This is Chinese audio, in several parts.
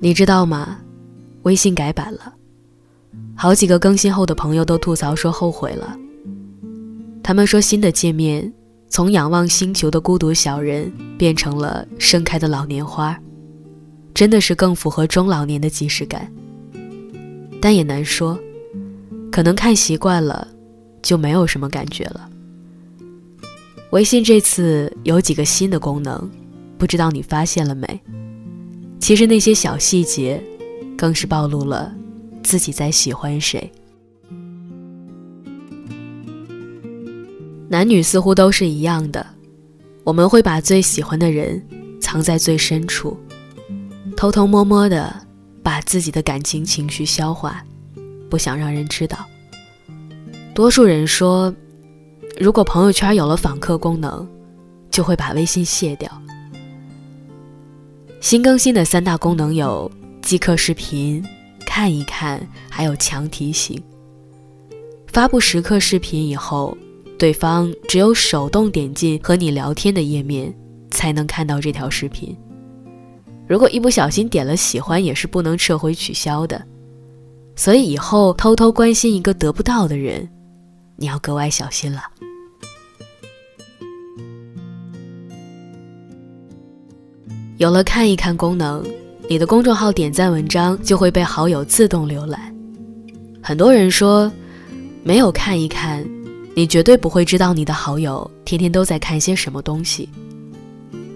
你知道吗？微信改版了，好几个更新后的朋友都吐槽说后悔了。他们说新的界面从仰望星球的孤独小人变成了盛开的老年花，真的是更符合中老年的即视感。但也难说，可能看习惯了，就没有什么感觉了。微信这次有几个新的功能，不知道你发现了没？其实那些小细节，更是暴露了自己在喜欢谁。男女似乎都是一样的，我们会把最喜欢的人藏在最深处，偷偷摸摸的把自己的感情情绪消化，不想让人知道。多数人说，如果朋友圈有了访客功能，就会把微信卸掉。新更新的三大功能有：即刻视频、看一看，还有强提醒。发布时刻视频以后，对方只有手动点进和你聊天的页面，才能看到这条视频。如果一不小心点了喜欢，也是不能撤回取消的。所以以后偷偷关心一个得不到的人，你要格外小心了。有了看一看功能，你的公众号点赞文章就会被好友自动浏览。很多人说，没有看一看，你绝对不会知道你的好友天天都在看些什么东西。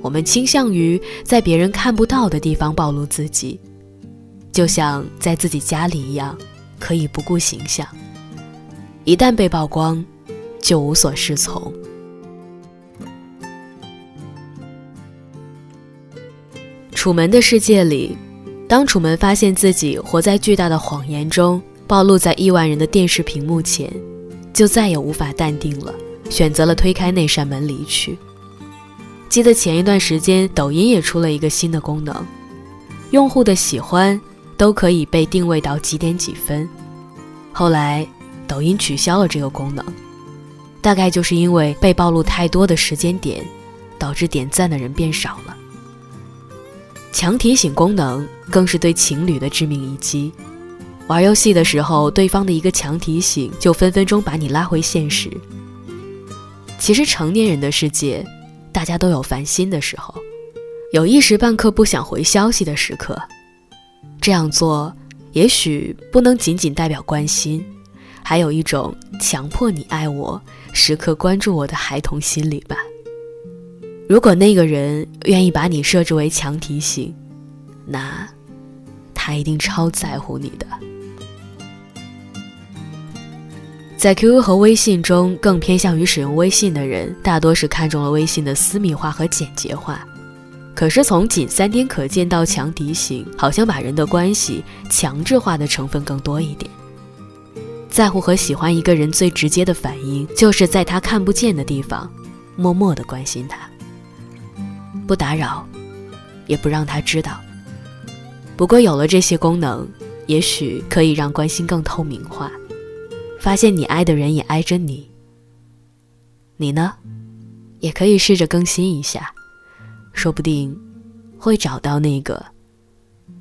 我们倾向于在别人看不到的地方暴露自己，就像在自己家里一样，可以不顾形象。一旦被曝光，就无所适从。楚门的世界里，当楚门发现自己活在巨大的谎言中，暴露在亿万人的电视屏幕前，就再也无法淡定了，选择了推开那扇门离去。记得前一段时间，抖音也出了一个新的功能，用户的喜欢都可以被定位到几点几分。后来，抖音取消了这个功能，大概就是因为被暴露太多的时间点，导致点赞的人变少了。强提醒功能更是对情侣的致命一击。玩游戏的时候，对方的一个强提醒就分分钟把你拉回现实。其实成年人的世界，大家都有烦心的时候，有一时半刻不想回消息的时刻。这样做也许不能仅仅代表关心，还有一种强迫你爱我、时刻关注我的孩童心理吧。如果那个人愿意把你设置为强提醒，那他一定超在乎你的。在 QQ 和微信中，更偏向于使用微信的人，大多是看中了微信的私密化和简洁化。可是从仅三天可见到强提醒，好像把人的关系强制化的成分更多一点。在乎和喜欢一个人最直接的反应，就是在他看不见的地方，默默的关心他。不打扰，也不让他知道。不过有了这些功能，也许可以让关心更透明化，发现你爱的人也爱着你。你呢，也可以试着更新一下，说不定会找到那个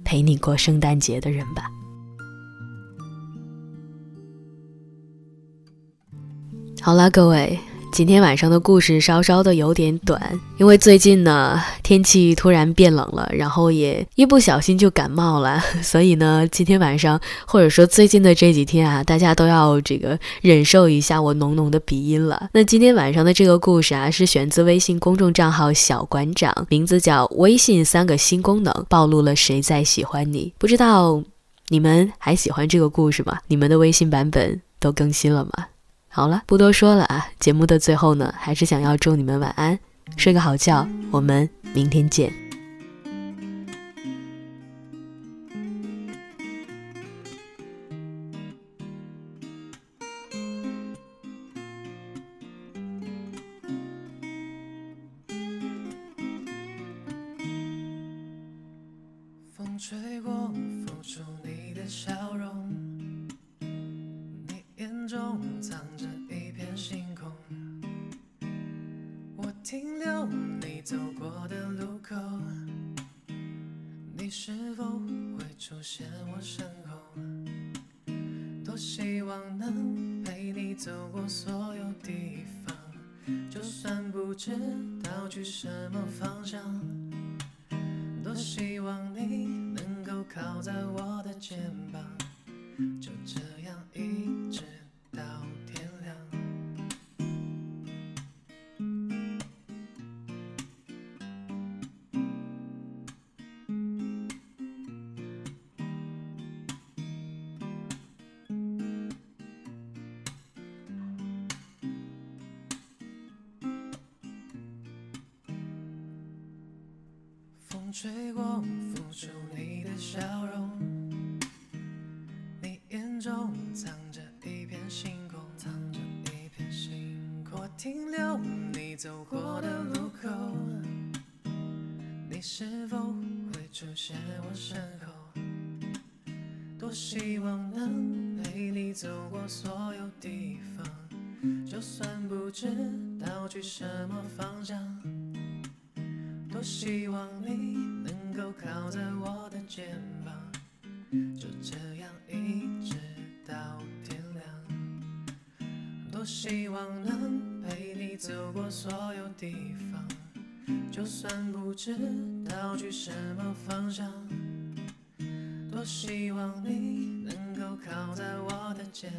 陪你过圣诞节的人吧。好啦，各位。今天晚上的故事稍稍的有点短，因为最近呢天气突然变冷了，然后也一不小心就感冒了，所以呢今天晚上或者说最近的这几天啊，大家都要这个忍受一下我浓浓的鼻音了。那今天晚上的这个故事啊，是选自微信公众账号小馆长，名字叫“微信三个新功能暴露了谁在喜欢你”。不知道你们还喜欢这个故事吗？你们的微信版本都更新了吗？好了，不多说了啊！节目的最后呢，还是想要祝你们晚安，睡个好觉。我们明天见。风吹停留你走过的路口，你是否会出现我身后？多希望能陪你走过所有地方，就算不知道去什么方向。多希望你能够靠在我的肩膀，吹过，拂出你的笑容。你眼中藏着一片星空，藏着一片星空。我停留你走过的路口，你是否会出现我身后？多希望能陪你走过所有地方，就算不知道去什么方向。多希望你能够靠在我的肩膀，就这样一直到天亮。多希望能陪你走过所有地方，就算不知道去什么方向。多希望你能够靠在我的肩